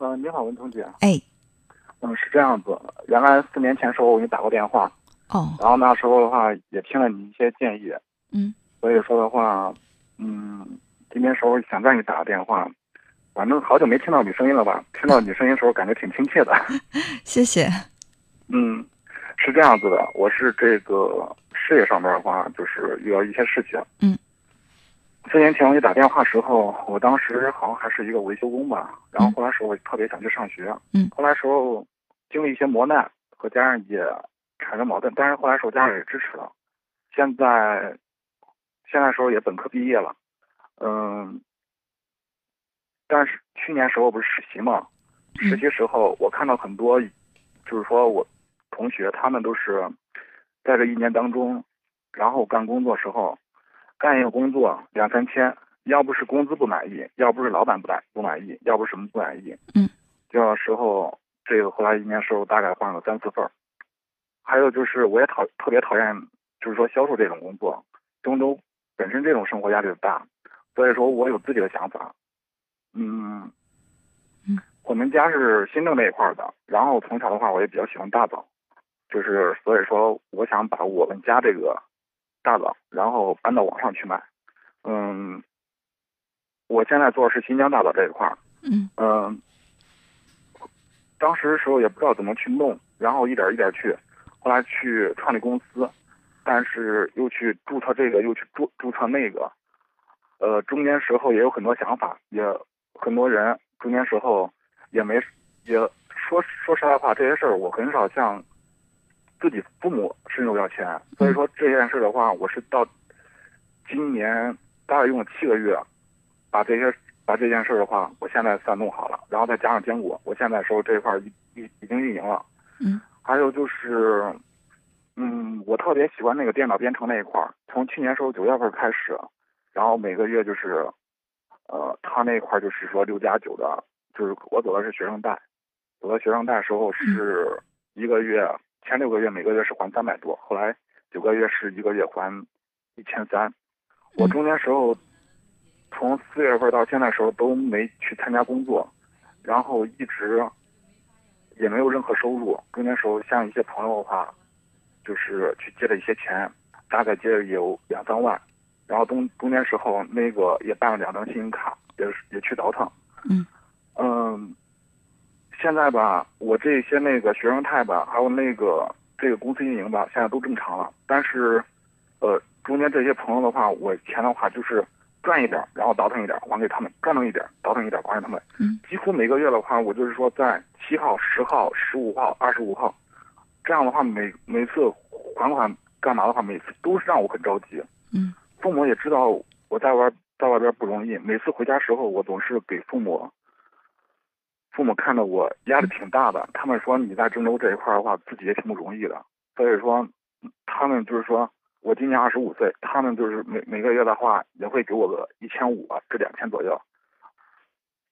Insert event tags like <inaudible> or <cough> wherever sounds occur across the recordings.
嗯，你好，文彤姐。哎，嗯，是这样子。原来四年前时候我给你打过电话，哦，然后那时候的话也听了你一些建议，嗯，所以说的话，嗯，今天时候想再给你打个电话，反正好久没听到你声音了吧？听到你声音的时候感觉挺亲切的。<laughs> 谢谢。嗯，是这样子的，我是这个事业上面的话，就是遇到一些事情。嗯。四年前我给你打电话时候，我当时好像还是一个维修工吧，然后后来时候我特别想去上学。嗯。后来时候经历一些磨难，和家人也产生矛盾，但是后来时候家人也支持了。现在，现在时候也本科毕业了，嗯。但是去年时候不是实习嘛？实习时候我看到很多，就是说我同学他们都是在这一年当中，然后干工作时候。干一个工作两三千，要不是工资不满意，要不是老板不满不满意，要不什么不满意，嗯，有时候这个后来一年收入大概换了三四份儿。还有就是我也讨特别讨厌，就是说销售这种工作，中州本身这种生活压力大，所以说我有自己的想法，嗯嗯，我们家是新郑那一块的，然后从小的话我也比较喜欢大枣，就是所以说我想把我们家这个。大枣，然后搬到网上去卖。嗯，我现在做的是新疆大枣这一块儿。嗯嗯，当时时候也不知道怎么去弄，然后一点一点去，后来去创立公司，但是又去注册这个，又去注注册那个。呃，中间时候也有很多想法，也很多人，中间时候也没也说说实在话，这些事儿我很少向。自己父母伸手要钱，所以说这件事的话，我是到今年大概用了七个月，把这些把这件事的话，我现在算弄好了，然后再加上坚果，我现在说这一块已已已经运营了。嗯。还有就是，嗯，我特别喜欢那个电脑编程那一块儿，从去年时候九月份开始，然后每个月就是，呃，他那块就是说六加九的，就是我走的是学生贷，走的学生贷时候是一个月。前六个月每个月是还三百多，后来九个月是一个月还一千三。我中间时候从四月份到现在时候都没去参加工作，然后一直也没有任何收入。中间时候像一些朋友的话，就是去借了一些钱，大概借了有两三万。然后中中间时候那个也办了两张信用卡，也也去倒腾。嗯嗯。现在吧，我这些那个学生贷吧，还有那个这个公司运营吧，现在都正常了。但是，呃，中间这些朋友的话，我钱的话就是赚一点，然后倒腾一点还给他们，赚到一点倒腾一点还给他们。嗯。几乎每个月的话，我就是说在七号、十号、十五号、二十五号，这样的话每每次还款干嘛的话，每次都是让我很着急。嗯。父母也知道我在外在外边不容易，每次回家时候，我总是给父母。父母看着我压力挺大的，他们说你在郑州这一块的话，自己也挺不容易的。所以说，他们就是说我今年二十五岁，他们就是每每个月的话也会给我个一千五至两千左右。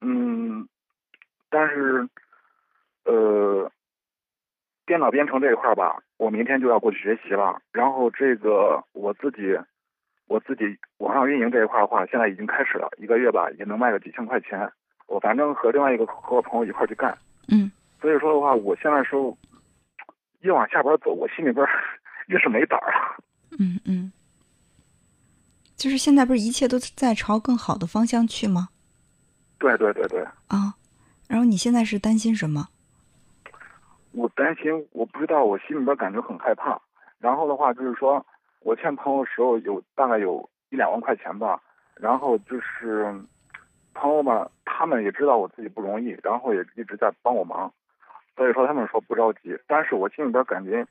嗯，但是，呃，电脑编程这一块吧，我明天就要过去学习了。然后这个我自己，我自己网上运营这一块的话，现在已经开始了，一个月吧也能卖个几千块钱。我反正和另外一个和我朋友一块去干，嗯，所以说的话，我现在说越往下边走，我心里边 <laughs> 越是没胆儿啊。嗯嗯，就是现在不是一切都在朝更好的方向去吗？对对对对。啊，然后你现在是担心什么？我担心，我不知道，我心里边感觉很害怕。然后的话就是说，我欠朋友时候有大概有一两万块钱吧，然后就是朋友们。他们也知道我自己不容易，然后也一直在帮我忙，所以说他们说不着急。但是我心里边感觉，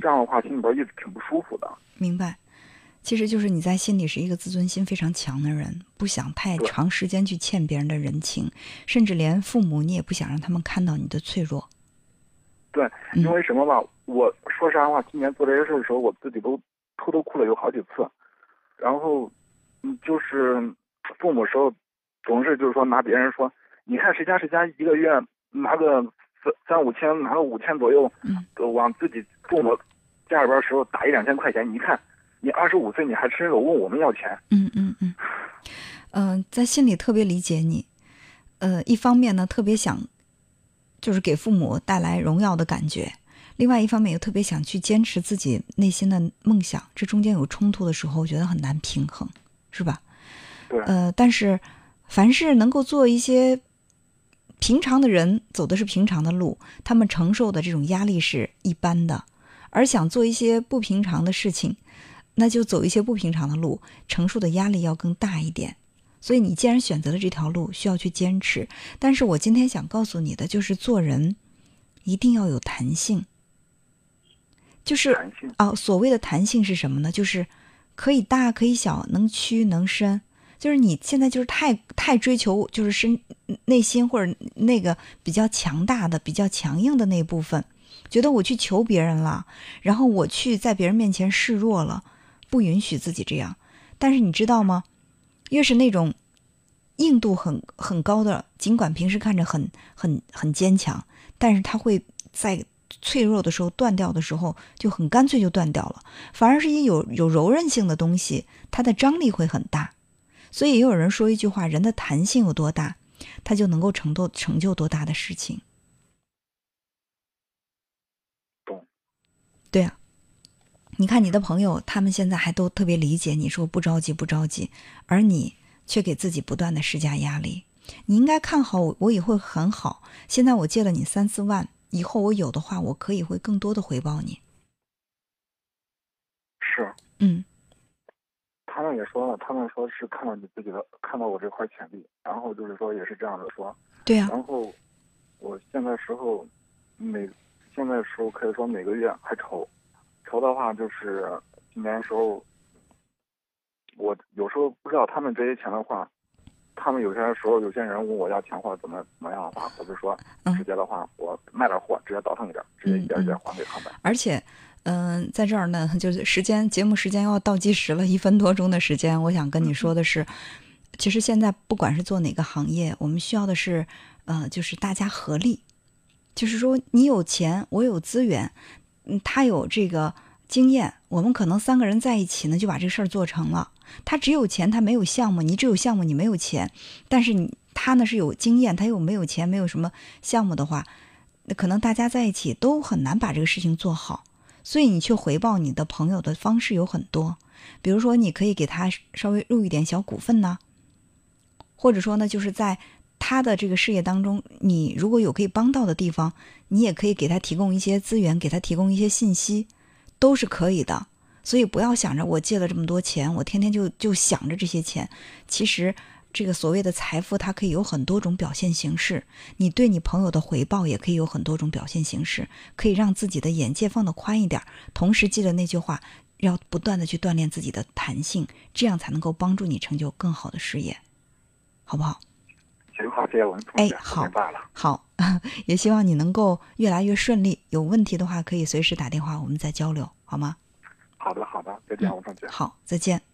这样的话心里边一直挺不舒服的。明白，其实就是你在心里是一个自尊心非常强的人，不想太长时间去欠别人的人情，甚至连父母你也不想让他们看到你的脆弱。对，因为什么吧？我说实话，今年做这些事的时候，我自己都偷偷哭了有好几次。然后，嗯，就是父母时候。总是就是说拿别人说，你看谁家谁家一个月拿个三三五千，拿个五千左右，都往自己父母家里边时候打一两千块钱。你看，你二十五岁你还伸手问我们要钱？嗯嗯嗯，嗯，<laughs> 在心里特别理解你，呃，一方面呢特别想就是给父母带来荣耀的感觉，另外一方面又特别想去坚持自己内心的梦想，这中间有冲突的时候，我觉得很难平衡，是吧？对。呃，但是凡是能够做一些平常的人走的是平常的路，他们承受的这种压力是一般的，而想做一些不平常的事情，那就走一些不平常的路，承受的压力要更大一点。所以你既然选择了这条路，需要去坚持。但是我今天想告诉你的就是，做人一定要有弹性。就是啊，所谓的弹性是什么呢？就是可以大可以小，能屈能伸。就是你现在就是太太追求，就是身内心或者那个比较强大的、比较强硬的那部分，觉得我去求别人了，然后我去在别人面前示弱了，不允许自己这样。但是你知道吗？越是那种硬度很很高的，尽管平时看着很很很坚强，但是它会在脆弱的时候断掉的时候就很干脆就断掉了。反而是一有有柔韧性的东西，它的张力会很大。所以也有人说一句话：人的弹性有多大，他就能够成多成就多大的事情。懂。对啊。你看你的朋友，他们现在还都特别理解你，说不着急不着急，而你却给自己不断的施加压力。你应该看好我，我也会很好。现在我借了你三四万，以后我有的话，我可以会更多的回报你。是，嗯。他们也说了，他们说是看到你自己的，看到我这块潜力，然后就是说也是这样的说。对呀。然后我现在时候每现在时候可以说每个月还愁。愁的话就是今年时候，我有时候不知道他们这些钱的话，他们有些时候有些人问我要钱或者怎么怎么样的话，我就说直接的话，我卖点货，直接倒腾一点，直接一点一点还给他们。而且，嗯，在这儿呢，就是时间节目时间要倒计时了，一分多钟的时间，我想跟你说的是，其实现在不管是做哪个行业，我们需要的是，呃，就是大家合力，就是说你有钱，我有资源。嗯，他有这个经验，我们可能三个人在一起呢，就把这事儿做成了。他只有钱，他没有项目；你只有项目，你没有钱。但是你他呢是有经验，他又没有钱，没有什么项目的话，那可能大家在一起都很难把这个事情做好。所以你去回报你的朋友的方式有很多，比如说你可以给他稍微入一点小股份呢，或者说呢，就是在。他的这个事业当中，你如果有可以帮到的地方，你也可以给他提供一些资源，给他提供一些信息，都是可以的。所以不要想着我借了这么多钱，我天天就就想着这些钱。其实这个所谓的财富，它可以有很多种表现形式。你对你朋友的回报也可以有很多种表现形式，可以让自己的眼界放得宽一点。同时记得那句话，要不断的去锻炼自己的弹性，这样才能够帮助你成就更好的事业，好不好？行，好，谢谢我们同学，好。好，<laughs> 也希望你能够越来越顺利。有问题的话，可以随时打电话，我们再交流，好吗？好的，好的，再见，王同学。好，再见。